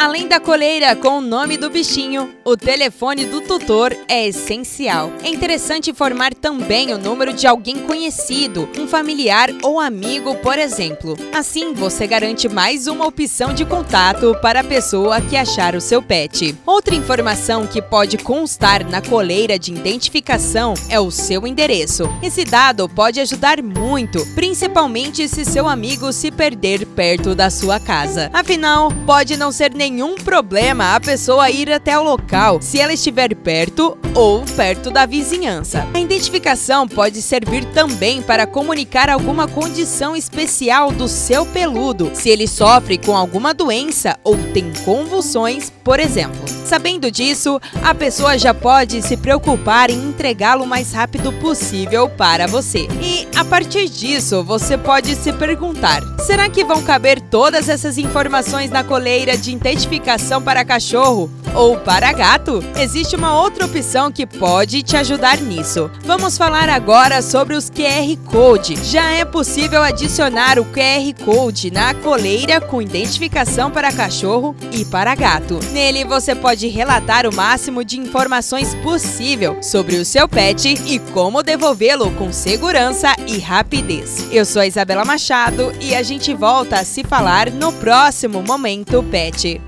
Além da coleira com o nome do bichinho, o telefone do tutor é essencial. É interessante informar também o número de alguém conhecido, um familiar ou amigo, por exemplo. Assim, você garante mais uma opção de contato para a pessoa que achar o seu pet. Outra informação que pode constar na coleira de identificação é o seu endereço. Esse dado pode ajudar muito, principalmente se seu amigo se perder perto da sua casa. Afinal, pode não ser nenhum problema a pessoa ir até o local se ela estiver perto ou perto da vizinhança. A identificação pode servir também para comunicar alguma condição especial do seu peludo, se ele sofre com alguma doença ou tem convulsões, por exemplo. Sabendo disso, a pessoa já pode se preocupar em entregá-lo o mais rápido possível para você. E a partir disso, você pode se perguntar: será que vão caber todas essas informações na coleira de identificação para cachorro? ou para gato, existe uma outra opção que pode te ajudar nisso. Vamos falar agora sobre os QR Code. Já é possível adicionar o QR Code na coleira com identificação para cachorro e para gato. Nele você pode relatar o máximo de informações possível sobre o seu pet e como devolvê-lo com segurança e rapidez. Eu sou a Isabela Machado e a gente volta a se falar no próximo Momento Pet.